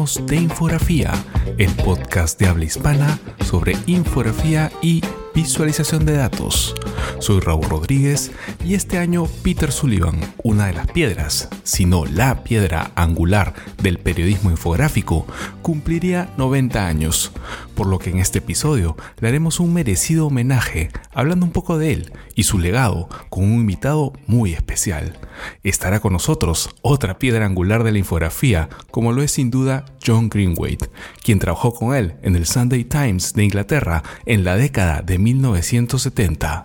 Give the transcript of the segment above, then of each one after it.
De Infografía, el podcast de habla hispana sobre infografía y visualización de datos. Soy Raúl Rodríguez y este año Peter Sullivan, una de las piedras, si no la piedra angular del periodismo infográfico, cumpliría 90 años, por lo que en este episodio le haremos un merecido homenaje hablando un poco de él y su legado con un invitado muy especial. Estará con nosotros otra piedra angular de la infografía, como lo es sin duda John Greenwade, quien trabajó con él en el Sunday Times de Inglaterra en la década de 1970.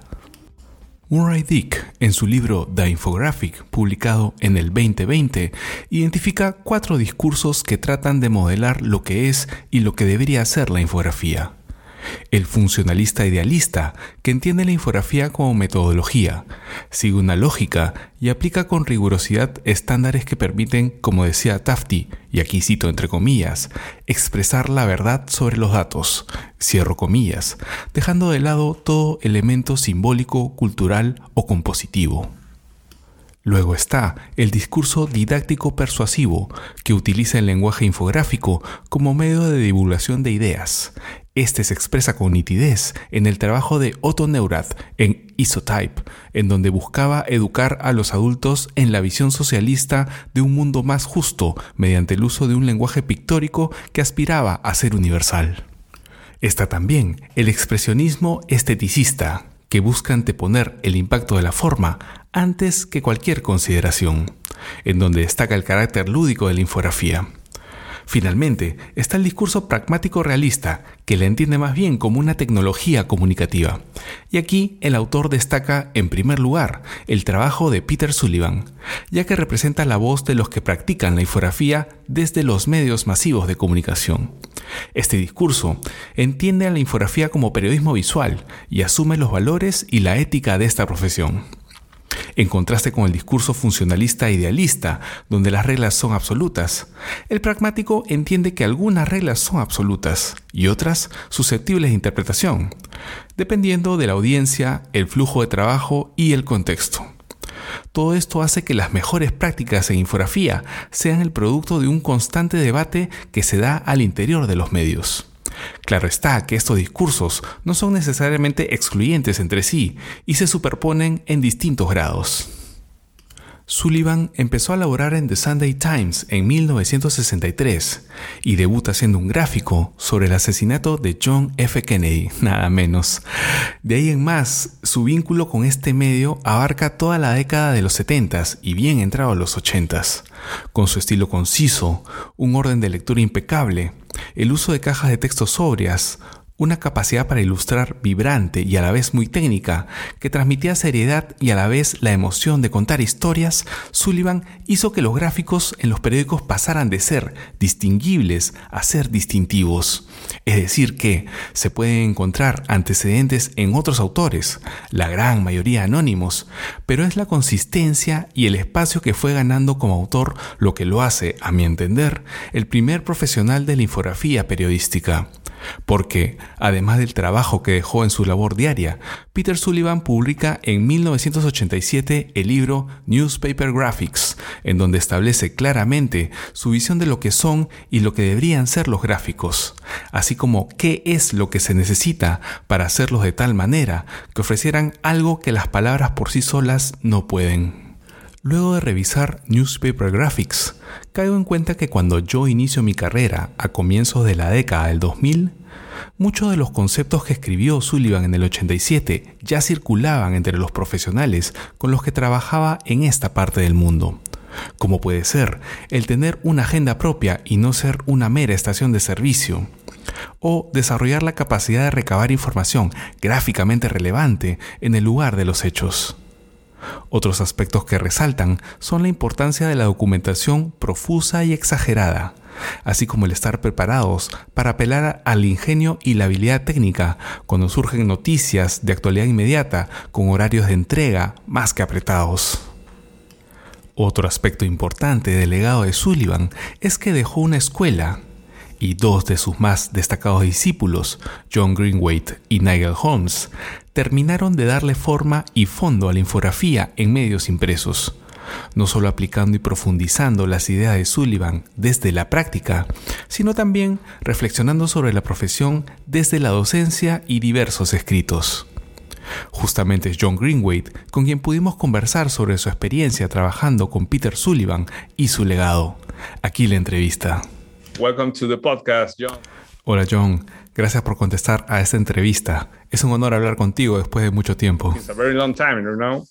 Murray Dick, en su libro The Infographic, publicado en el 2020, identifica cuatro discursos que tratan de modelar lo que es y lo que debería ser la infografía el funcionalista idealista, que entiende la infografía como metodología, sigue una lógica y aplica con rigurosidad estándares que permiten, como decía Tafti, y aquí cito entre comillas, expresar la verdad sobre los datos, cierro comillas, dejando de lado todo elemento simbólico, cultural o compositivo. Luego está el discurso didáctico persuasivo, que utiliza el lenguaje infográfico como medio de divulgación de ideas. Este se expresa con nitidez en el trabajo de Otto Neurath en Isotype, en donde buscaba educar a los adultos en la visión socialista de un mundo más justo mediante el uso de un lenguaje pictórico que aspiraba a ser universal. Está también el expresionismo esteticista, que busca anteponer el impacto de la forma antes que cualquier consideración, en donde destaca el carácter lúdico de la infografía. Finalmente, está el discurso pragmático realista, que la entiende más bien como una tecnología comunicativa. Y aquí el autor destaca, en primer lugar, el trabajo de Peter Sullivan, ya que representa la voz de los que practican la infografía desde los medios masivos de comunicación. Este discurso entiende a la infografía como periodismo visual y asume los valores y la ética de esta profesión en contraste con el discurso funcionalista idealista, donde las reglas son absolutas. El pragmático entiende que algunas reglas son absolutas y otras susceptibles de interpretación, dependiendo de la audiencia, el flujo de trabajo y el contexto. Todo esto hace que las mejores prácticas en infografía sean el producto de un constante debate que se da al interior de los medios. Claro está que estos discursos no son necesariamente excluyentes entre sí y se superponen en distintos grados. Sullivan empezó a laborar en The Sunday Times en 1963 y debuta siendo un gráfico sobre el asesinato de John F. Kennedy, nada menos. De ahí en más, su vínculo con este medio abarca toda la década de los 70 y bien entrado a los 80 con su estilo conciso, un orden de lectura impecable, el uso de cajas de texto sobrias, una capacidad para ilustrar vibrante y a la vez muy técnica, que transmitía seriedad y a la vez la emoción de contar historias, Sullivan hizo que los gráficos en los periódicos pasaran de ser distinguibles a ser distintivos. Es decir, que se pueden encontrar antecedentes en otros autores, la gran mayoría anónimos, pero es la consistencia y el espacio que fue ganando como autor lo que lo hace, a mi entender, el primer profesional de la infografía periodística porque, además del trabajo que dejó en su labor diaria, Peter Sullivan publica en 1987 el libro Newspaper Graphics, en donde establece claramente su visión de lo que son y lo que deberían ser los gráficos, así como qué es lo que se necesita para hacerlos de tal manera que ofrecieran algo que las palabras por sí solas no pueden. Luego de revisar Newspaper Graphics, caigo en cuenta que cuando yo inicio mi carrera a comienzos de la década del 2000, muchos de los conceptos que escribió Sullivan en el 87 ya circulaban entre los profesionales con los que trabajaba en esta parte del mundo. Como puede ser el tener una agenda propia y no ser una mera estación de servicio, o desarrollar la capacidad de recabar información gráficamente relevante en el lugar de los hechos. Otros aspectos que resaltan son la importancia de la documentación profusa y exagerada, así como el estar preparados para apelar al ingenio y la habilidad técnica cuando surgen noticias de actualidad inmediata con horarios de entrega más que apretados. Otro aspecto importante del legado de Sullivan es que dejó una escuela y dos de sus más destacados discípulos, John Greenwade y Nigel Holmes, terminaron de darle forma y fondo a la infografía en medios impresos, no solo aplicando y profundizando las ideas de Sullivan desde la práctica, sino también reflexionando sobre la profesión desde la docencia y diversos escritos. Justamente es John Greenwade con quien pudimos conversar sobre su experiencia trabajando con Peter Sullivan y su legado. Aquí la entrevista. Welcome to the podcast, John. Hola John, gracias por contestar a esta entrevista. Es un honor hablar contigo después de mucho tiempo. It's a very long time, you know.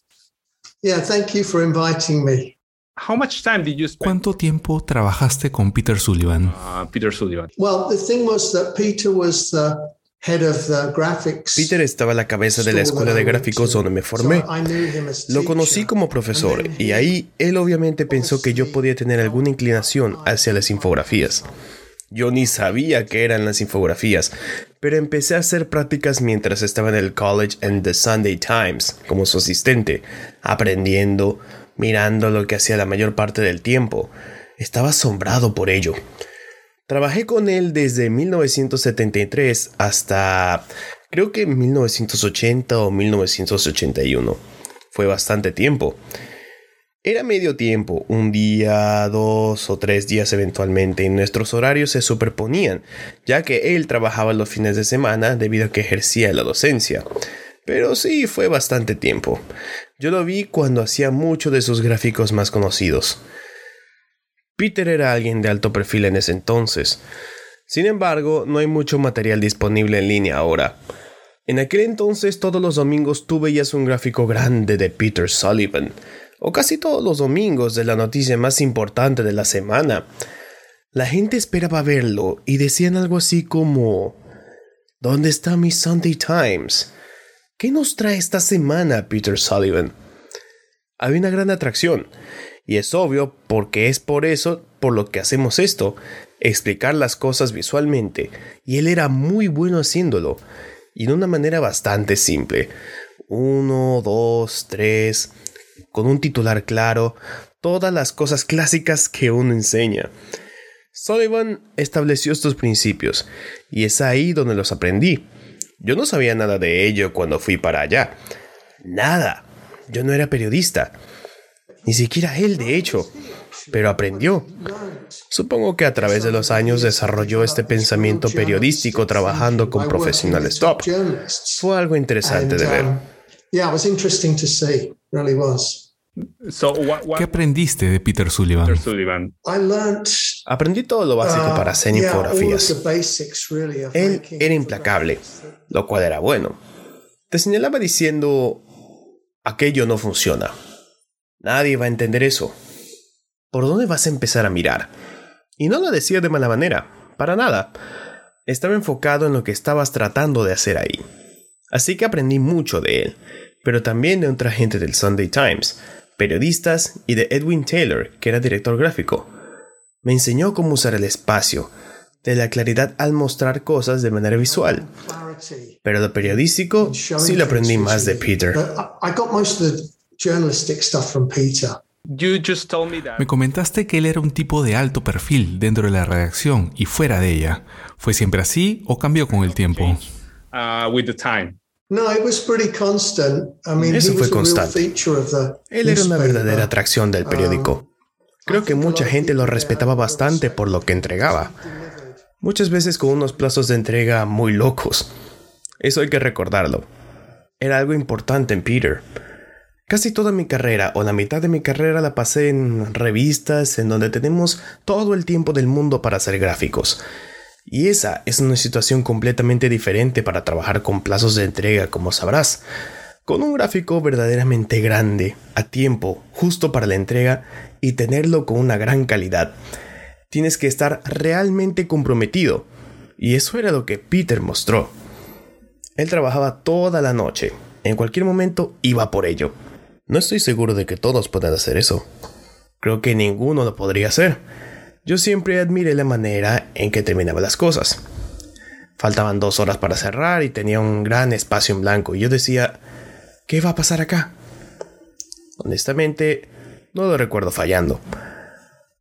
Yeah, thank you for inviting me. How much time did you spend? ¿Cuánto tiempo trabajaste con Peter Sullivan? Uh, Peter Sullivan. Well, the thing was that Peter was the head of the graphics. Peter estaba a la cabeza de la escuela de gráficos donde me formé. So I knew him as Lo conocí como profesor y ahí él obviamente pensó que yo podía tener alguna inclinación hacia las infografías. Yo ni sabía qué eran las infografías, pero empecé a hacer prácticas mientras estaba en el college en The Sunday Times como su asistente, aprendiendo, mirando lo que hacía la mayor parte del tiempo. Estaba asombrado por ello. Trabajé con él desde 1973 hasta creo que 1980 o 1981. Fue bastante tiempo. Era medio tiempo, un día, dos o tres días eventualmente, y nuestros horarios se superponían, ya que él trabajaba los fines de semana debido a que ejercía la docencia. Pero sí, fue bastante tiempo. Yo lo vi cuando hacía mucho de sus gráficos más conocidos. Peter era alguien de alto perfil en ese entonces. Sin embargo, no hay mucho material disponible en línea ahora. En aquel entonces todos los domingos tú veías un gráfico grande de Peter Sullivan, o casi todos los domingos de la noticia más importante de la semana. La gente esperaba verlo y decían algo así como ¿Dónde está mi Sunday Times? ¿Qué nos trae esta semana Peter Sullivan? Había una gran atracción, y es obvio porque es por eso por lo que hacemos esto, explicar las cosas visualmente, y él era muy bueno haciéndolo, y de una manera bastante simple. Uno, dos, tres, con un titular claro, todas las cosas clásicas que uno enseña. Sullivan estableció estos principios, y es ahí donde los aprendí. Yo no sabía nada de ello cuando fui para allá. Nada. Yo no era periodista. Ni siquiera él, de hecho. Pero aprendió. Supongo que a través de los años desarrolló este pensamiento periodístico trabajando con profesionales top. Fue algo interesante de ver. Really was. So what, what ¿Qué aprendiste de Peter Sullivan? Peter Sullivan? I learnt Aprendí todo lo básico uh, para hacer infografías. basics, really, Él era implacable, lo cual era bueno. Te señalaba diciendo, aquello no funciona. Nadie va a entender eso. ¿Por dónde vas a empezar a mirar? Y no lo decía de mala manera, para nada. Estaba enfocado en lo que estabas tratando de hacer ahí. Así que aprendí mucho de él, pero también de otra gente del Sunday Times, periodistas y de Edwin Taylor, que era director gráfico. Me enseñó cómo usar el espacio, de la claridad al mostrar cosas de manera visual. Pero lo periodístico sí lo aprendí más de Peter. But I I got most of the journalistic stuff from Peter. You just told me that. Me comentaste que él era un tipo de alto perfil dentro de la redacción y fuera de ella. ¿Fue siempre así o cambió con el tiempo? Uh. No, it was pretty constant. I mean, Eso fue constante. feature of the Él era una verdadera atracción del periódico. Creo que mucha gente lo respetaba bastante por lo que entregaba. Muchas veces con unos plazos de entrega muy locos. Eso hay que recordarlo. Era algo importante en Peter. Casi toda mi carrera o la mitad de mi carrera la pasé en revistas en donde tenemos todo el tiempo del mundo para hacer gráficos. Y esa es una situación completamente diferente para trabajar con plazos de entrega, como sabrás. Con un gráfico verdaderamente grande, a tiempo, justo para la entrega y tenerlo con una gran calidad. Tienes que estar realmente comprometido. Y eso era lo que Peter mostró. Él trabajaba toda la noche. En cualquier momento iba por ello. No estoy seguro de que todos puedan hacer eso. Creo que ninguno lo podría hacer. Yo siempre admiré la manera en que terminaba las cosas. Faltaban dos horas para cerrar y tenía un gran espacio en blanco y yo decía, ¿qué va a pasar acá? Honestamente, no lo recuerdo fallando.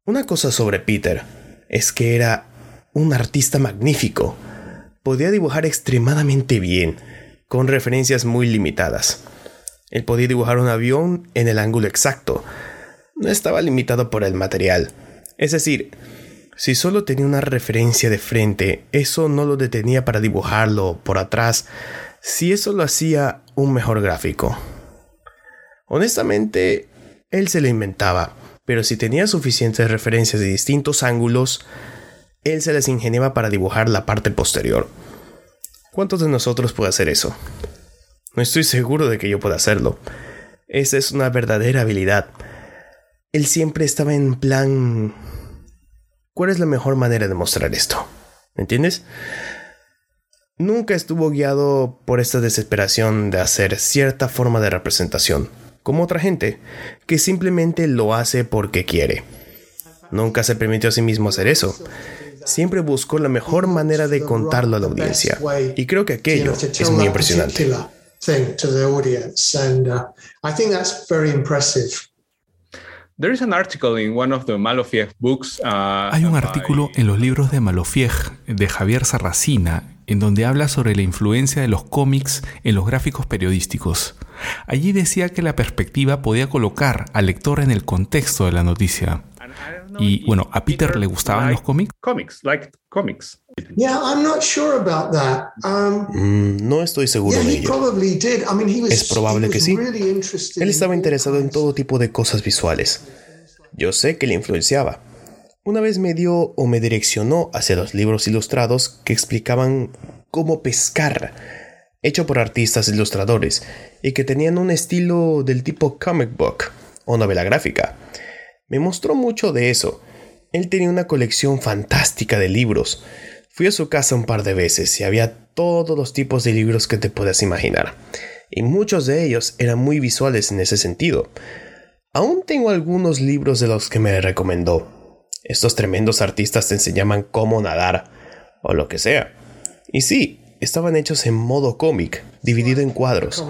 Una cosa sobre Peter es que era un artista magnífico. Podía dibujar extremadamente bien, con referencias muy limitadas. Él podía dibujar un avión en el ángulo exacto. no estaba limitado por el material. Es decir, si solo tenía una referencia de frente, eso no lo detenía para dibujarlo por atrás, si eso lo hacía un mejor gráfico. Honestamente, él se lo inventaba, pero si tenía suficientes referencias de distintos ángulos, él se las ingeniaba para dibujar la parte posterior. ¿Cuántos de nosotros puede hacer eso? No estoy seguro de que yo pueda hacerlo. Esa es una verdadera habilidad. Él siempre estaba en plan... ¿Cuál es la mejor manera de mostrar esto? ¿Me entiendes? Nunca estuvo guiado por esta desesperación de hacer cierta forma de representación, como otra gente, que simplemente lo hace porque quiere. Nunca se permitió a sí mismo hacer eso. Siempre buscó la mejor manera de contarlo a la audiencia. Y creo que aquello es muy impresionante. There is an article in one of the Malofiev books. Uh, Hay un artículo en los libros de Malofiev de Javier Sarracina en donde habla sobre la influencia de los cómics en los gráficos periodísticos. Allí decía que la perspectiva podía colocar al lector en el contexto de la noticia. And I don't know Y bueno, ¿a Peter le gustaban los liked cómics? Comics, like comics. Yeah, I'm not sure about that. Um, Mm, no estoy seguro yeah, de he ello. probably did. I mean, he was, Es probable he que was sí. Él in estaba all interesado en todo tipo de cosas visuales. Yo sé que le influenciaba. Una vez me dio o me direccionó hacia los libros ilustrados que explicaban cómo pescar, hecho por artistas ilustradores, y que tenían un estilo del tipo comic book o novela gráfica. Me mostró mucho de eso. Él tenía una colección fantástica de libros. Fui a su casa un par de veces y había todos los tipos de libros que te puedas imaginar. Y muchos de ellos eran muy visuales en ese sentido. Aún tengo algunos libros de los que me recomendó. Estos tremendos artistas te enseñaban cómo nadar, o lo que sea. Y sí, estaban hechos en modo cómic, dividido en cuadros.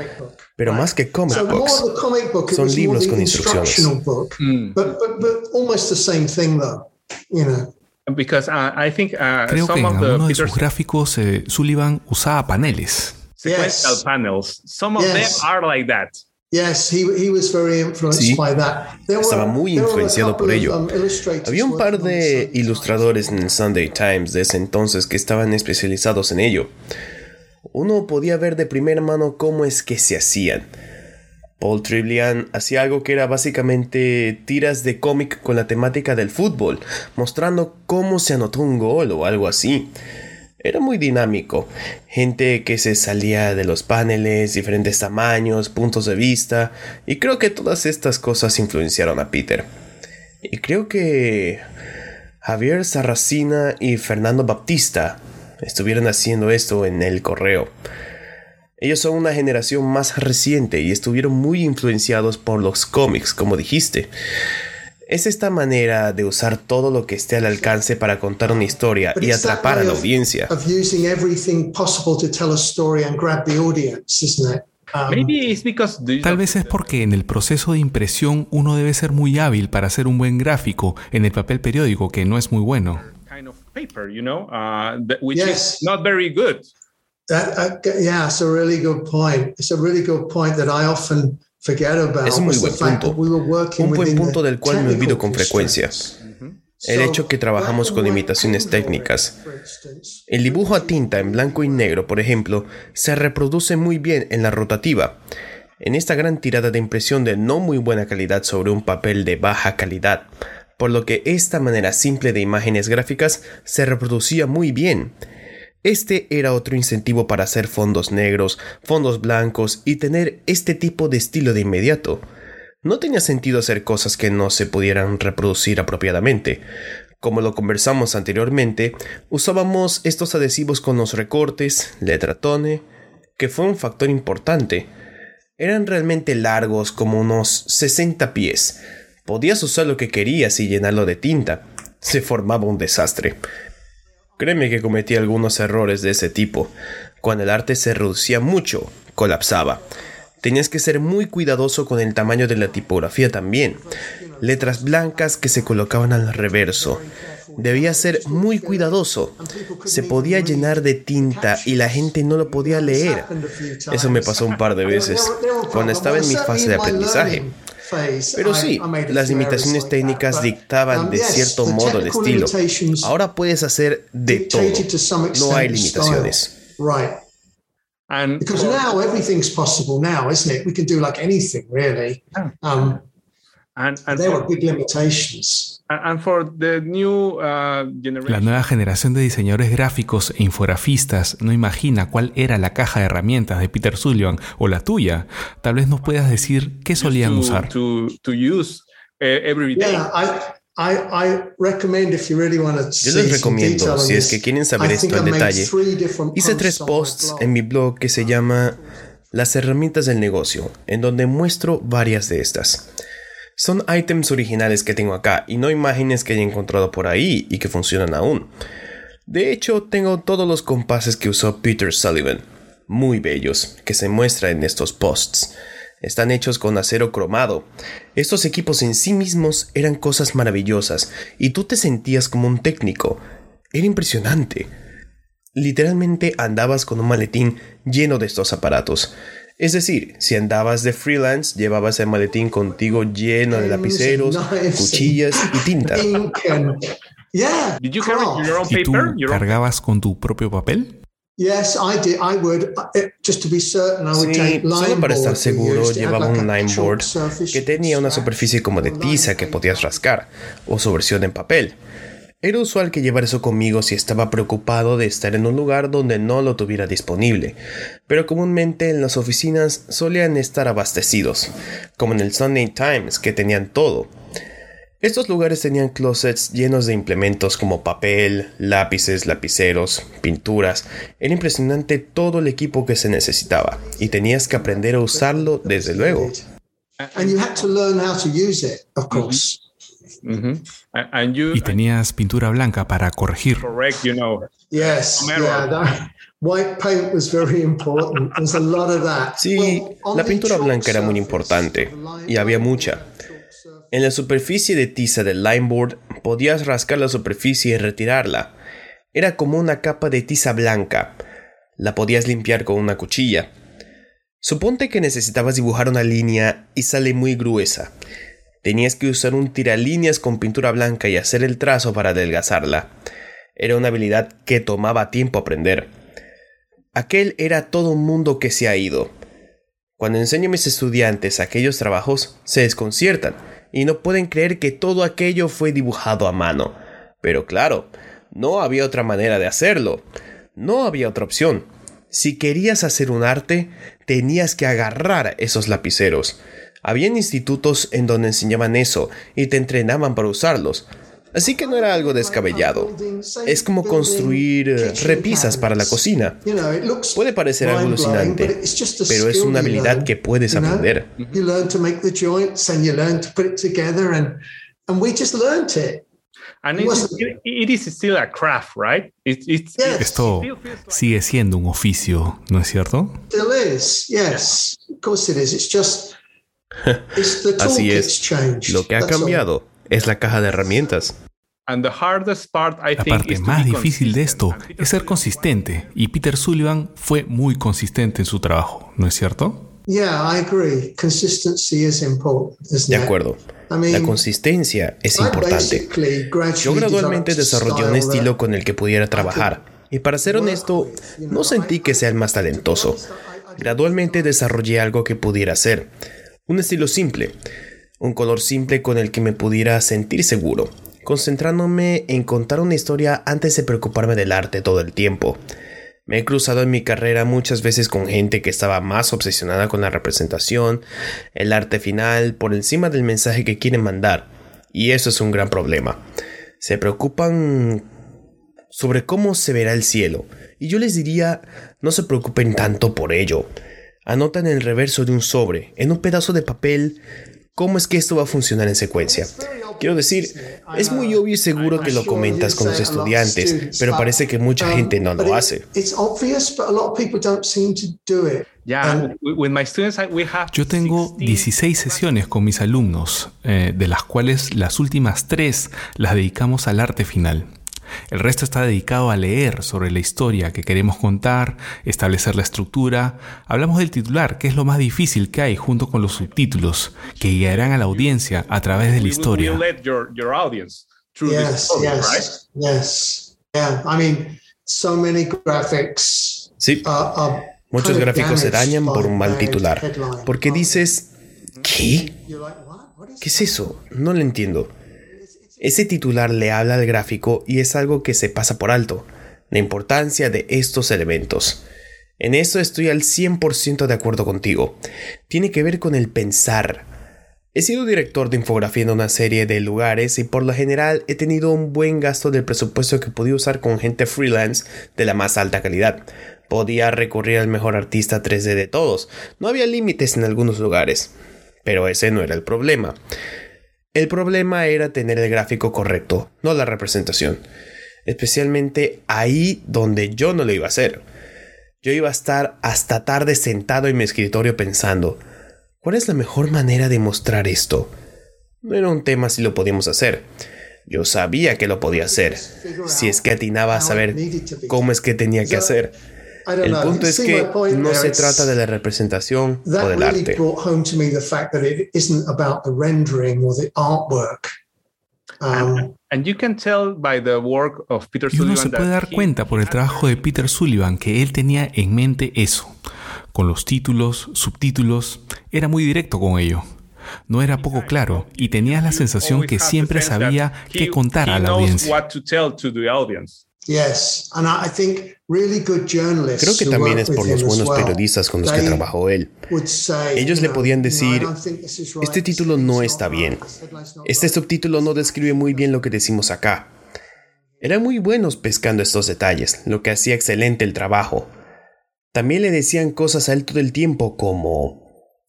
Pero más que comic So more books, the comic book, it Son libros con instrucciones. instructional book, but, but but almost the same thing though. You know. Because I think Creo que en algunos de sus gráficos eh, Sullivan usaba paneles. sequential panels, some of them are like that. Sí. Estaba muy influenciado por ello. um, Había un par de ilustradores en el Sunday Times de ese entonces que estaban especializados en ello. Uno podía ver de primera mano cómo es que se hacían. Paul Tribbian hacía algo que era básicamente tiras de cómic con la temática del fútbol, mostrando cómo se anotó un gol o algo así. Era muy dinámico. Gente que se salía de los paneles, diferentes tamaños, puntos de vista, y creo que todas estas cosas influenciaron a Peter. Y creo que Javier Sarracina y Fernando Baptista estuvieron haciendo esto en el correo. Ellos son una generación más reciente y estuvieron muy influenciados por los cómics, como dijiste. Es esta manera de usar todo lo que esté al alcance para contar una historia y atrapar a la of- audiencia. Of using everything possible to tell a story and grab the audience, isn't it? Maybe it's because the, Tal vez es porque en el proceso de impresión uno debe ser muy hábil para hacer un buen gráfico en el papel periódico, que no es muy bueno. Es un muy buen punto. Un buen punto del cual me olvido con frecuencia. El hecho que trabajamos con and white imitaciones pen técnicas. El dibujo a tinta en blanco y negro, por ejemplo, se reproduce muy bien en la rotativa. En esta gran tirada de impresión de no muy buena calidad sobre un papel de baja calidad, por lo que esta manera simple de imágenes gráficas se reproducía muy bien. Este era otro incentivo para hacer fondos negros, fondos blancos y tener este tipo de estilo de inmediato. No tenía sentido hacer cosas que no se pudieran reproducir apropiadamente. Como lo conversamos anteriormente, usábamos estos adhesivos con los recortes, letra tone, que fue un factor importante. Eran realmente largos como unos 60 pies. Podías usar lo que querías y llenarlo de tinta. Se formaba un desastre. Créeme que cometí algunos errores de ese tipo. Cuando el arte se reducía mucho, colapsaba. Tenías que ser muy cuidadoso con el tamaño de la tipografía también. Letras blancas que se colocaban al reverso. Debía ser muy cuidadoso. Se podía llenar de tinta y la gente no lo podía leer. Eso me pasó un par de veces cuando estaba en mi fase de aprendizaje. Pero sí, las limitaciones técnicas dictaban de cierto modo el estilo. Ahora puedes hacer de todo. No hay limitaciones. And because now everything's possible now, isn't it? We can do like anything really. Um, and, and there were big limitations. And for the new, uh, la nueva generación de diseñadores gráficos e infografistas no imagina cuál era la caja de herramientas de Peter Sullivan o la tuya. Tal vez nos puedas decir qué solían to, usar. To, to use uh, every day. Yeah, I, I, I recommend if you really want to Yo les recomiendo, si es que quieren saber esto en detalle, hice tres posts en mi blog que se llama Las herramientas del negocio, en donde muestro varias de estas. Son items originales que tengo acá y no imágenes que haya encontrado por ahí y que funcionan aún. De hecho, tengo todos los compases que usó Peter Sullivan, muy bellos, que se muestran en estos posts. Están hechos con acero cromado. Estos equipos en sí mismos eran cosas maravillosas y tú te sentías como un técnico. Era impresionante. Literalmente andabas con un maletín lleno de estos aparatos. Es decir, si andabas de freelance, llevabas el maletín contigo lleno de lapiceros, cuchillas y tinta. ¿Y tú cargabas con tu propio papel? Yes, I did. I would, uh, just to be certain, I would sí, solo para estar seguro llevaba un line board que tenía una superficie como de tiza que podías rascar, o su versión en papel. Era usual que llevara eso conmigo si estaba preocupado de estar en un lugar donde no lo tuviera disponible, pero comúnmente en las oficinas solían estar abastecidos, como en el Sunday Times, que tenían todo. Estos lugares tenían closets llenos de implementos como papel, lápices, lapiceros, pinturas. Era impresionante todo el equipo que se necesitaba y tenías que aprender a usarlo desde luego. Y tenías pintura blanca para corregir. Sí, la pintura blanca era muy importante y había mucha. En la superficie de tiza del lineboard podías rascar la superficie y retirarla. Era como una capa de tiza blanca. La podías limpiar con una cuchilla. Suponte que necesitabas dibujar una línea y sale muy gruesa. Tenías que usar un tiralíneas con pintura blanca y hacer el trazo para adelgazarla. Era una habilidad que tomaba tiempo aprender. Aquel era todo un mundo que se ha ido. Cuando enseño a mis estudiantes aquellos trabajos, se desconciertan y no pueden creer que todo aquello fue dibujado a mano. Pero claro, no había otra manera de hacerlo. No había otra opción. Si querías hacer un arte, tenías que agarrar esos lapiceros. Habían institutos en donde enseñaban eso y te entrenaban para usarlos. Así que no era algo descabellado. Es como construir eh, repisas para la cocina. Puede parecer algo alucinante, pero es una habilidad que puedes aprender. Esto sigue siendo un oficio, ¿no es cierto? Así es. Lo que ha cambiado es la caja de herramientas. La parte más difícil de esto es ser consistente, y Peter Sullivan fue muy consistente en su trabajo, ¿no es cierto? De acuerdo. La consistencia es importante. Yo gradualmente desarrollé un estilo con el que pudiera trabajar, y para ser honesto, no sentí que sea el más talentoso. Gradualmente desarrollé algo que pudiera hacer. Un estilo simple, un color simple con el que me pudiera sentir seguro, concentrándome en contar una historia antes de preocuparme del arte todo el tiempo. Me he cruzado en mi carrera muchas veces con gente que estaba más obsesionada con la representación, el arte final, por encima del mensaje que quieren mandar. Y eso es un gran problema. Se preocupan sobre cómo se verá el cielo. Y yo les diría, no se preocupen tanto por ello. Anotan en el reverso de un sobre, en un pedazo de papel, cómo es que esto va a funcionar en secuencia. Quiero decir, es muy obvio y seguro que lo comentas con los estudiantes, pero parece que mucha gente no lo hace. Yo tengo 16 sesiones con mis alumnos, eh, de las cuales las últimas tres las dedicamos al arte final. El resto está dedicado a leer sobre la historia que queremos contar, establecer la estructura. Hablamos del titular, que es lo más difícil que hay, junto con los subtítulos, que guiarán a la audiencia a través de la historia. Sí. Muchos gráficos se dañan por un mal titular. Porque dices, ¿qué? ¿Qué es eso? No lo entiendo. Ese titular le habla al gráfico y es algo que se pasa por alto, la importancia de estos elementos. En eso estoy al 100% de acuerdo contigo. Tiene que ver con el pensar. He sido director de infografía en una serie de lugares y por lo general he tenido un buen gasto del presupuesto que podía usar con gente freelance de la más alta calidad. Podía recurrir al mejor artista 3D de todos. No había límites en algunos lugares. Pero ese no era el problema. El problema era tener el gráfico correcto, no la representación. Especialmente ahí donde yo no lo iba a hacer. Yo iba a estar hasta tarde sentado en mi escritorio pensando, ¿cuál es la mejor manera de mostrar esto? No era un tema si lo podíamos hacer. Yo sabía que lo podía hacer, si es que atinaba a saber cómo es que tenía que hacer. El punto es que no se trata de la representación o del arte. Y uno se puede dar cuenta por el trabajo de Peter Sullivan que él tenía en mente eso. Con los títulos, subtítulos, era muy directo con ello. No era poco claro y tenías la sensación que siempre sabía qué contar a la audiencia. Creo que también es por los buenos periodistas con los que trabajó él. Ellos le podían decir, este título no está bien, este subtítulo no describe muy bien lo que decimos acá. Eran muy buenos pescando estos detalles, lo que hacía excelente el trabajo. También le decían cosas a él todo el tiempo como,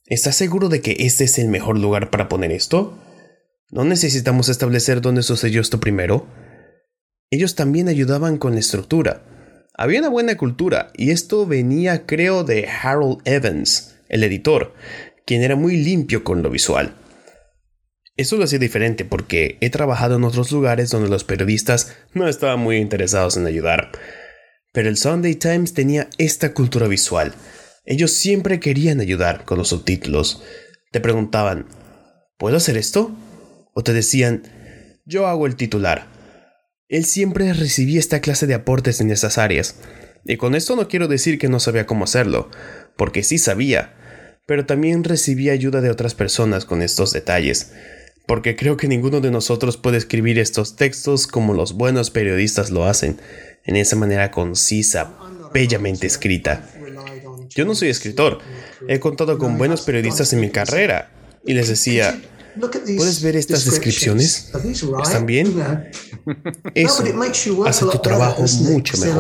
¿estás seguro de que este es el mejor lugar para poner esto? ¿No necesitamos establecer dónde sucedió esto primero? Ellos también ayudaban con la estructura. Había una buena cultura y esto venía creo de Harold Evans, el editor, quien era muy limpio con lo visual. Eso lo hacía diferente porque he trabajado en otros lugares donde los periodistas no estaban muy interesados en ayudar. Pero el Sunday Times tenía esta cultura visual. Ellos siempre querían ayudar con los subtítulos. Te preguntaban, ¿puedo hacer esto? O te decían, yo hago el titular. Él siempre recibía esta clase de aportes en esas áreas. Y con esto no quiero decir que no sabía cómo hacerlo, porque sí sabía, pero también recibía ayuda de otras personas con estos detalles, porque creo que ninguno de nosotros puede escribir estos textos como los buenos periodistas lo hacen, en esa manera concisa, bellamente escrita. Yo no soy escritor, he contado con buenos periodistas en mi carrera, y les decía, ¿Puedes ver estas descripciones? ¿Están bien? Eso hace tu trabajo mucho mejor.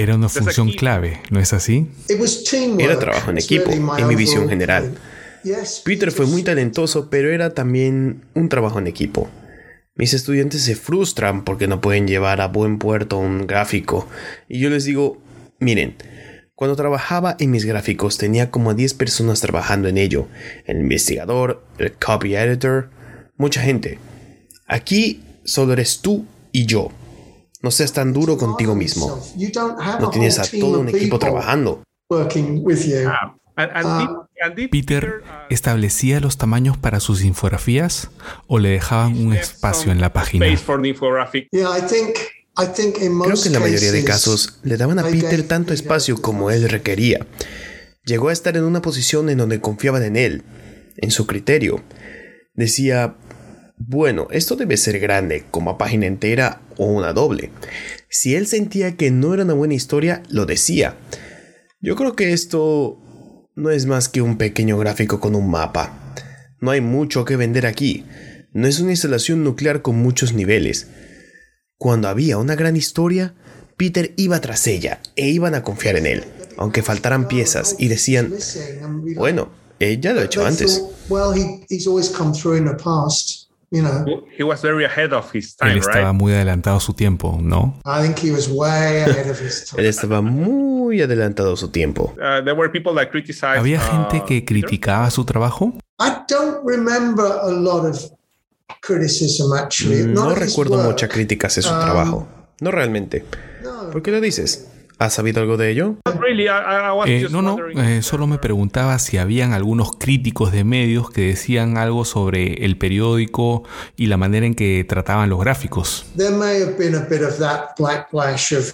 Era una función clave, ¿no es así? Era trabajo en equipo, en mi visión general. Peter fue muy talentoso, pero era también un trabajo en equipo. Mis estudiantes se frustran porque no pueden llevar a buen puerto un gráfico. Y yo les digo, miren, cuando trabajaba en mis gráficos tenía como 10 personas trabajando en ello, el investigador, el copy editor, mucha gente. Aquí solo eres tú y yo. No seas tan duro contigo mismo. No tienes a todo un equipo trabajando. Peter establecía los tamaños para sus infografías o le dejaban un espacio en la página. Creo que en la mayoría de casos le daban a Peter tanto espacio como él requería. Llegó a estar en una posición en donde confiaban en él, en su criterio. Decía, bueno, esto debe ser grande, como a página entera o una doble. Si él sentía que no era una buena historia, lo decía. Yo creo que esto no es más que un pequeño gráfico con un mapa. No hay mucho que vender aquí. No es una instalación nuclear con muchos niveles. Cuando había una gran historia, Peter iba tras ella e iban a confiar en él, aunque faltaran piezas y decían, bueno, ella lo ha hecho antes. Él estaba muy adelantado a su tiempo, ¿no? Él estaba muy adelantado a su tiempo. ¿Había gente que criticaba su trabajo? No recuerdo mucha crítica hacia su um, trabajo. No realmente. ¿Por qué lo dices? ¿Has sabido algo de ello? Eh, no, no, eh, solo me preguntaba si habían algunos críticos de medios que decían algo sobre el periódico y la manera en que trataban los gráficos.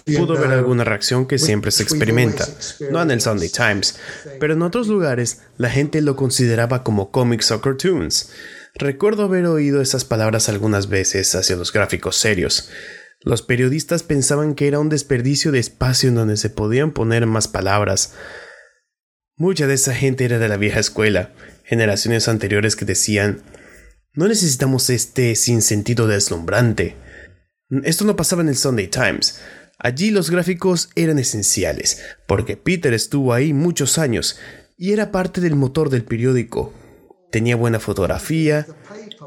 Pudo haber alguna reacción que siempre se experimenta, no en el Sunday Times, pero en otros lugares la gente lo consideraba como comics o cartoons. Recuerdo haber oído esas palabras algunas veces hacia los gráficos serios. Los periodistas pensaban que era un desperdicio de espacio en donde se podían poner más palabras. Mucha de esa gente era de la vieja escuela, generaciones anteriores que decían, no necesitamos este sinsentido deslumbrante. Esto no pasaba en el Sunday Times. Allí los gráficos eran esenciales, porque Peter estuvo ahí muchos años y era parte del motor del periódico. Tenía buena fotografía,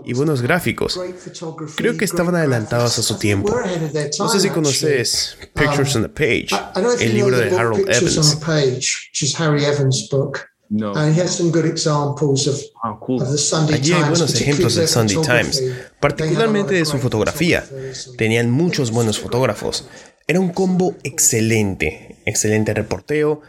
y buenos gráficos. Creo que estaban adelantados a su tiempo. No sé si conoces Pictures on the Page, el libro de Harold Evans. No. Allí hay buenos ejemplos del Sunday Times, particularmente de su fotografía. Tenían muchos buenos fotógrafos. Era un combo excelente, excelente reporteo,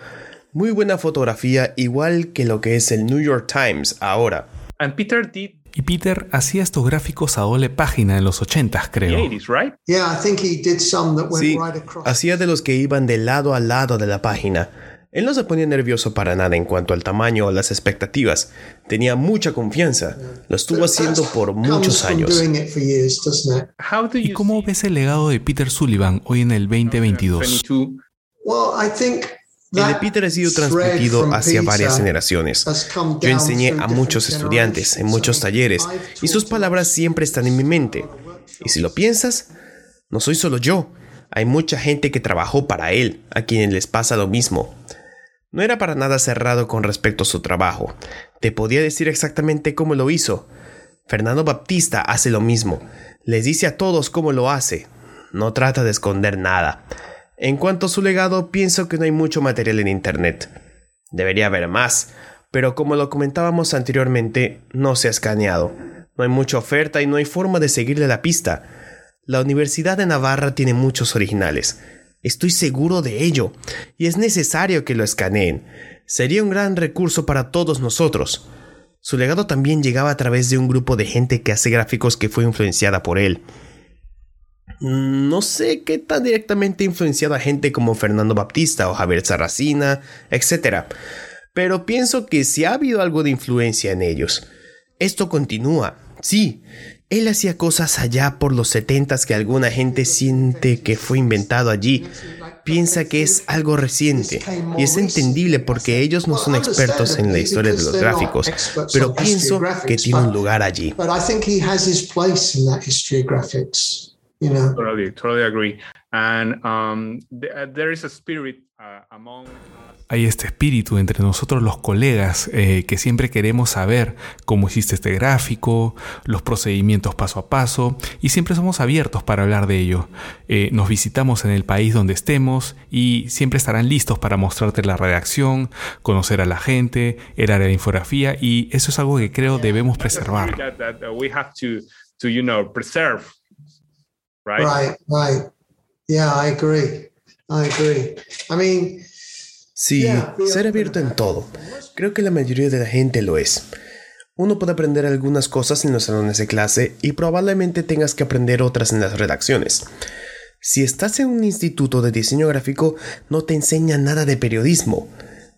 muy buena fotografía, igual que lo que es el New York Times ahora. And Peter did y Peter hacía estos gráficos a doble página en los 80, creo. Sí, hacía de los que iban de lado a lado de la página. Él no se ponía nervioso para nada en cuanto al tamaño o las expectativas. Tenía mucha confianza. Lo estuvo haciendo por muchos años. ¿Y cómo ves el legado de Peter Sullivan hoy en el 2022? El de Peter ha sido transmitido hacia varias generaciones. Yo enseñé a muchos estudiantes en muchos talleres y sus palabras siempre están en mi mente. Y si lo piensas, no soy solo yo. Hay mucha gente que trabajó para él, a quienes les pasa lo mismo. No era para nada cerrado con respecto a su trabajo. Te podía decir exactamente cómo lo hizo. Fernando Baptista hace lo mismo. Les dice a todos cómo lo hace. No trata de esconder nada. En cuanto a su legado, pienso que no hay mucho material en Internet. Debería haber más, pero como lo comentábamos anteriormente, no se ha escaneado. No hay mucha oferta y no hay forma de seguirle la pista. La Universidad de Navarra tiene muchos originales. Estoy seguro de ello, y es necesario que lo escaneen. Sería un gran recurso para todos nosotros. Su legado también llegaba a través de un grupo de gente que hace gráficos que fue influenciada por él. No sé qué tan directamente influenciado a gente como Fernando Baptista o Javier Sarracina, etc. Pero pienso que sí ha habido algo de influencia en ellos. Esto continúa, sí. Él hacía cosas allá por los setentas que alguna gente siente que fue inventado allí. Piensa que es algo reciente y es entendible porque ellos no son expertos en la historia de los gráficos, pero pienso que tiene un lugar allí. You know totally totally agree and um, uh, there is a spirit uh, among hay este espíritu entre nosotros los colegas eh, que siempre queremos saber cómo hiciste este gráfico, los procedimientos paso a paso y siempre somos abiertos para hablar de ello. Eh, nos visitamos en el país donde estemos y siempre estarán listos para mostrarte la redacción, conocer a la gente, el área de infografía y eso es algo que creo debemos preservar. Right? Right, right. Yeah, I agree. I agree. I mean, sí, ser abierto en todo. Creo que la mayoría de la gente lo es. Uno puede aprender algunas cosas en los salones de clase y probablemente tengas que aprender otras en las redacciones. Si estás en un instituto de diseño gráfico, no te enseña nada de periodismo.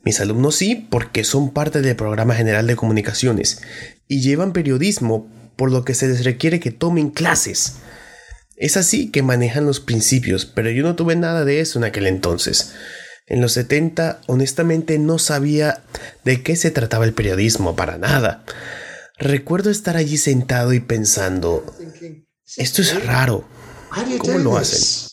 Mis alumnos sí, porque son parte del programa general de comunicaciones y llevan periodismo, por lo que se les requiere que tomen clases. Es así que manejan los principios, pero yo no tuve nada de eso en aquel entonces. En los 70, honestamente, no sabía de qué se trataba el periodismo para nada. Recuerdo estar allí sentado y pensando, esto es raro. ¿Cómo lo hacen?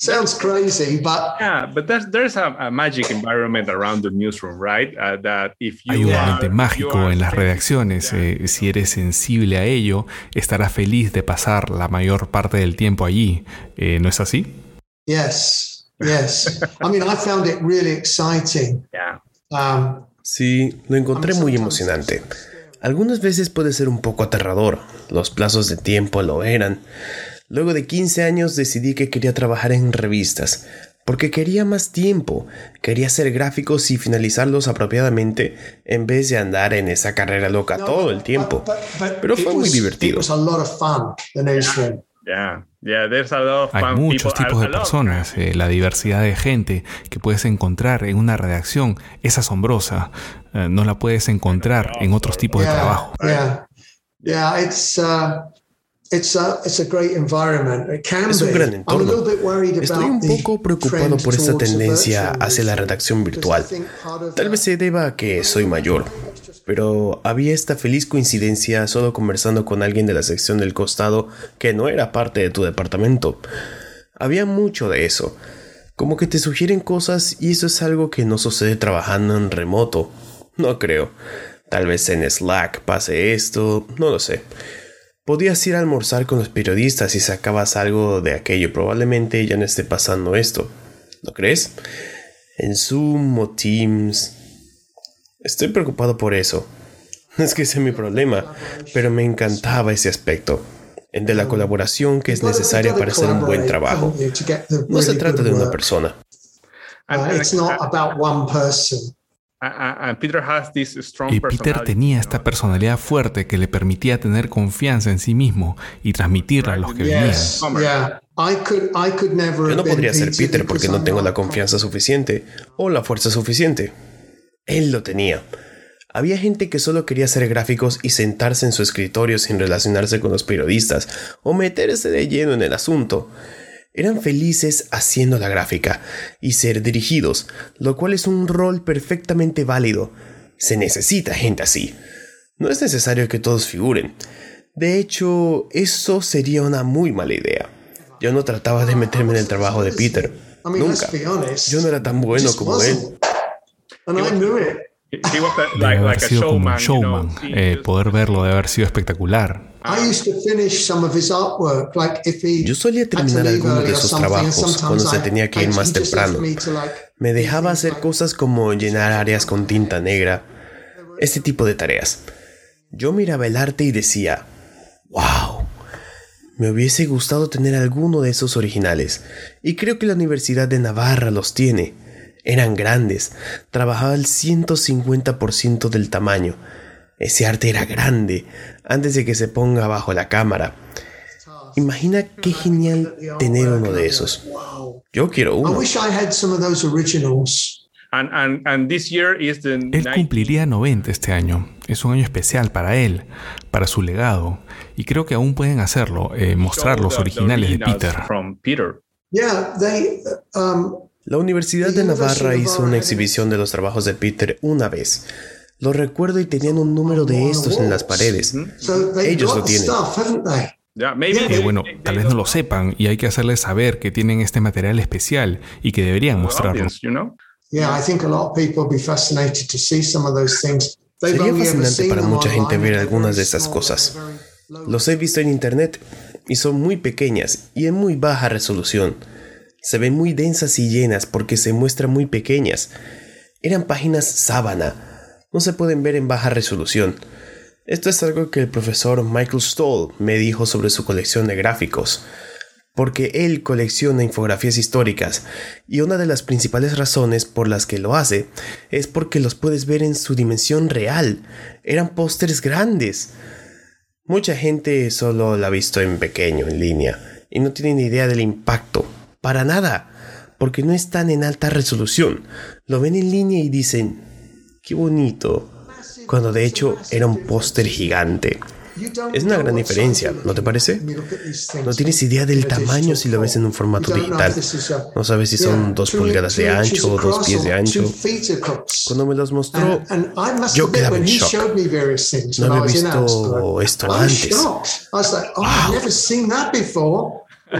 Sounds crazy, but yeah, but there's there's a, a magic environment around the newsroom, right? Uh, that if you Hay un ambiente mágico en las redacciones. Eh, si eres sensible a ello, estarás feliz de pasar la mayor parte del tiempo allí. Eh, ¿No es así? Yes, yes. I mean, I found it really exciting. Yeah. Um, sí, lo encontré muy emocionante. Algunas veces puede ser un poco aterrador, los plazos de tiempo lo eran. Luego de 15 años decidí que quería trabajar en revistas, porque quería más tiempo, quería hacer gráficos y finalizarlos apropiadamente en vez de andar en esa carrera loca todo el tiempo. Pero fue muy divertido. Hay muchos tipos de personas, eh, la diversidad de gente que puedes encontrar en una redacción es asombrosa, eh, no la puedes encontrar en otros tipos de trabajo. Es un gran entorno. Estoy un poco preocupado por esta tendencia hacia la redacción virtual. Tal vez se deba a que soy mayor, pero había esta feliz coincidencia solo conversando con alguien de la sección del costado que no era parte de tu departamento. Había mucho de eso. Como que te sugieren cosas y eso es algo que no sucede trabajando en remoto. No creo. Tal vez en Slack pase esto, no lo sé. Podías ir a almorzar con los periodistas y sacabas algo de aquello. Probablemente ya no esté pasando esto. ¿No crees? En Zoom o Teams. Estoy preocupado por eso. Es que es mi problema, pero me encantaba ese aspecto. El de la colaboración que es necesaria para hacer un buen trabajo. No se trata de una persona. Y Peter tenía esta personalidad fuerte que le permitía tener confianza en sí mismo y transmitirla a los que venían. Yo no podría ser Peter porque no tengo la confianza suficiente o la fuerza suficiente. Él lo tenía. Había gente que solo quería hacer gráficos y sentarse en su escritorio sin relacionarse con los periodistas o meterse de lleno en el asunto eran felices haciendo la gráfica y ser dirigidos, lo cual es un rol perfectamente válido. Se necesita gente así. No es necesario que todos figuren. De hecho, eso sería una muy mala idea. Yo no trataba de meterme en el trabajo de Peter. Nunca. Yo no era tan bueno como él. Debe haber sido como un showman. Eh, poder verlo debe haber sido espectacular. Yo solía terminar algunos de sus trabajos cuando se tenía que ir más temprano. Me dejaba hacer cosas como llenar áreas con tinta negra, este tipo de tareas. Yo miraba el arte y decía, wow, me hubiese gustado tener alguno de esos originales, y creo que la Universidad de Navarra los tiene. Eran grandes, trabajaba al 150% del tamaño. Ese arte era grande, antes de que se ponga bajo la cámara. Imagina qué genial tener uno de esos. Yo quiero uno. Él cumpliría 90 este año. Es un año especial para él, para su legado. Y creo que aún pueden hacerlo, eh, mostrar los originales de Peter. Um, la Universidad de Navarra hizo una exhibición de los trabajos de Peter una vez. Lo recuerdo y tenían un número de estos en las paredes. Ellos lo tienen. Eh, bueno, tal vez no lo sepan y hay que hacerles saber que tienen este material especial y que deberían mostrarlo. Sería fascinante para mucha gente ver algunas de esas cosas. Los he visto en internet y son muy pequeñas y en muy baja resolución. Se ven muy densas y llenas porque se muestran muy pequeñas. Eran páginas sábana no se pueden ver en baja resolución. Esto es algo que el profesor Michael Stoll me dijo sobre su colección de gráficos, porque él colecciona infografías históricas y una de las principales razones por las que lo hace es porque los puedes ver en su dimensión real. Eran pósters grandes. Mucha gente solo la ha visto en pequeño, en línea, y no tienen idea del impacto. Para nada, porque no están en alta resolución. Lo ven en línea y dicen, Qué bonito. Cuando de hecho era un póster gigante. Es una gran diferencia, ¿no te parece? No tienes idea del tamaño si lo ves en un formato digital. No sabes si son dos pulgadas de ancho o dos pies de ancho. Cuando me los mostró, yo quedaba en shock. No había visto esto antes.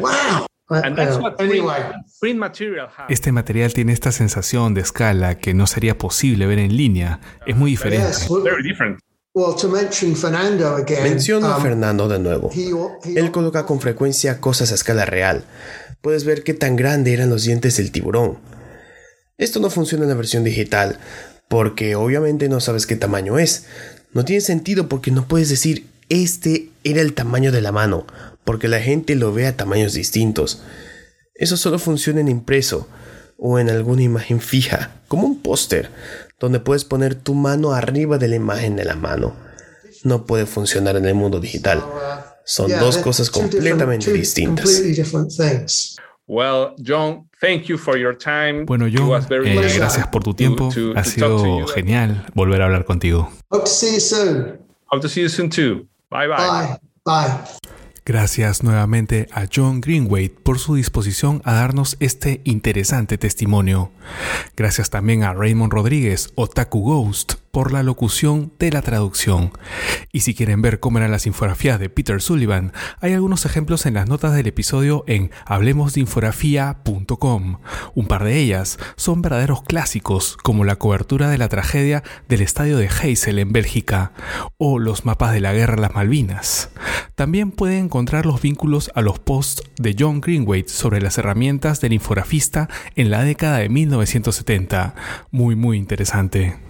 Wow. Este material tiene esta sensación de escala que no sería posible ver en línea. Es muy diferente. Menciono a um, Fernando de nuevo. Él coloca con frecuencia cosas a escala real. Puedes ver qué tan grande eran los dientes del tiburón. Esto no funciona en la versión digital, porque obviamente no sabes qué tamaño es. No tiene sentido porque no puedes decir este era el tamaño de la mano, porque la gente lo ve a tamaños distintos. Eso solo funciona en impreso o en alguna imagen fija, como un póster, donde puedes poner tu mano arriba de la imagen de la mano. No puede funcionar en el mundo digital. Son dos cosas completamente distintas. Well, John, thank you for your time. Bueno, John, eh, gracias por tu tiempo. ha sido genial volver a hablar contigo. Hope to see you soon. Hope to see you soon too. Bye bye. Bye. Bye. Gracias nuevamente a John Greenway por su disposición a darnos este interesante testimonio. Gracias también a Raymond Rodríguez, Otaku Ghost, por la locución de la traducción. Y si quieren ver cómo eran las infografías de Peter Sullivan, hay algunos ejemplos en las notas del episodio en hablemosdeinfografía.com. Un par de ellas son verdaderos clásicos, como la cobertura de la tragedia del estadio de Heysel en Bélgica, o los mapas de la guerra de las Malvinas. También pueden encontrar los vínculos a los posts de John Greenway sobre las herramientas del infografista en la década de 1970. Muy muy interesante.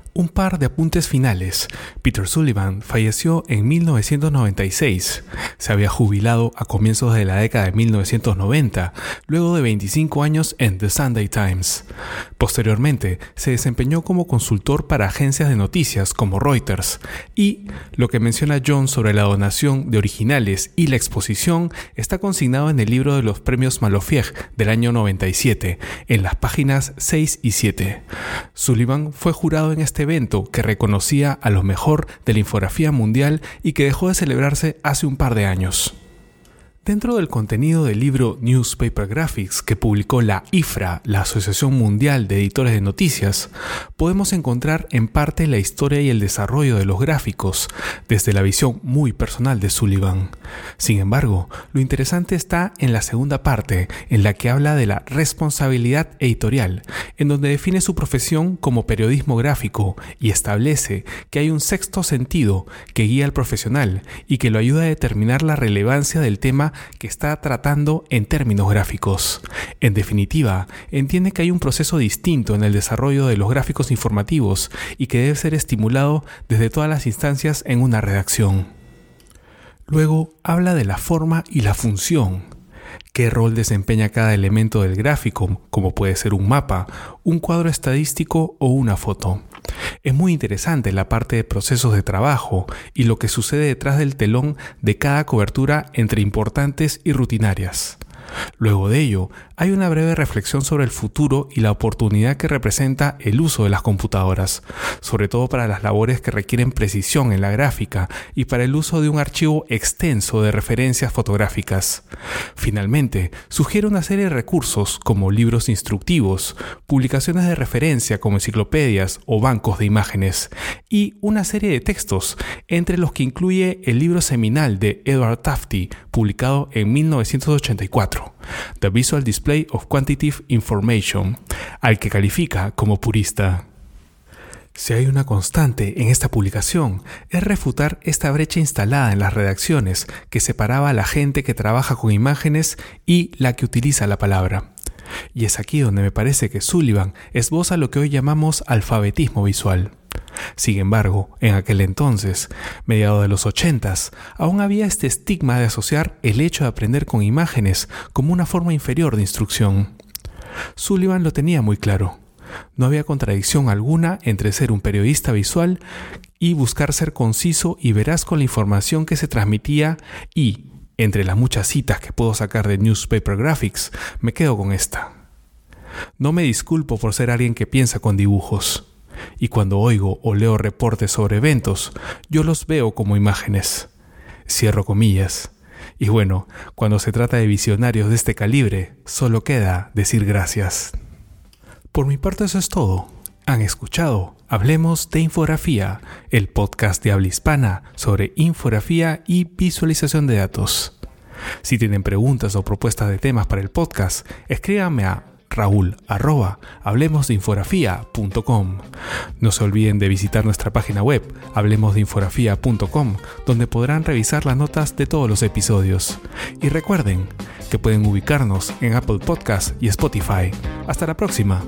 Un par de apuntes finales. Peter Sullivan falleció en 1996. Se había jubilado a comienzos de la década de 1990, luego de 25 años en The Sunday Times. Posteriormente, se desempeñó como consultor para agencias de noticias como Reuters. Y lo que menciona John sobre la donación de originales y la exposición está consignado en el libro de los premios Malofieg del año 97, en las páginas 6 y 7. Sullivan fue jurado en este evento que reconocía a lo mejor de la infografía mundial y que dejó de celebrarse hace un par de años. Dentro del contenido del libro Newspaper Graphics que publicó la IFRA, la Asociación Mundial de Editores de Noticias, podemos encontrar en parte la historia y el desarrollo de los gráficos, desde la visión muy personal de Sullivan. Sin embargo, lo interesante está en la segunda parte, en la que habla de la responsabilidad editorial, en donde define su profesión como periodismo gráfico y establece que hay un sexto sentido que guía al profesional y que lo ayuda a determinar la relevancia del tema que está tratando en términos gráficos. En definitiva, entiende que hay un proceso distinto en el desarrollo de los gráficos informativos y que debe ser estimulado desde todas las instancias en una redacción. Luego habla de la forma y la función. ¿Qué rol desempeña cada elemento del gráfico, como puede ser un mapa, un cuadro estadístico o una foto? Es muy interesante la parte de procesos de trabajo y lo que sucede detrás del telón de cada cobertura entre importantes y rutinarias. Luego de ello, hay una breve reflexión sobre el futuro y la oportunidad que representa el uso de las computadoras, sobre todo para las labores que requieren precisión en la gráfica y para el uso de un archivo extenso de referencias fotográficas. Finalmente, sugiere una serie de recursos como libros instructivos, publicaciones de referencia como enciclopedias o bancos de imágenes, y una serie de textos, entre los que incluye el libro seminal de Edward Tufte, publicado en 1984, The Visual Display of Quantitative Information, al que califica como purista. Si hay una constante en esta publicación, es refutar esta brecha instalada en las redacciones que separaba a la gente que trabaja con imágenes y la que utiliza la palabra. Y es aquí donde me parece que Sullivan esboza lo que hoy llamamos alfabetismo visual. Sin embargo, en aquel entonces, mediados de los ochentas, aún había este estigma de asociar el hecho de aprender con imágenes como una forma inferior de instrucción. Sullivan lo tenía muy claro. No había contradicción alguna entre ser un periodista visual y buscar ser conciso y veraz con la información que se transmitía y, entre las muchas citas que puedo sacar de Newspaper Graphics, me quedo con esta. No me disculpo por ser alguien que piensa con dibujos y cuando oigo o leo reportes sobre eventos, yo los veo como imágenes. Cierro comillas. Y bueno, cuando se trata de visionarios de este calibre, solo queda decir gracias. Por mi parte eso es todo. Han escuchado Hablemos de Infografía, el podcast de habla hispana sobre infografía y visualización de datos. Si tienen preguntas o propuestas de temas para el podcast, escríbanme a raúl arroba hablemosdeinfografía.com. No se olviden de visitar nuestra página web hablemosdeinfografía.com donde podrán revisar las notas de todos los episodios. Y recuerden que pueden ubicarnos en Apple Podcast y Spotify. Hasta la próxima.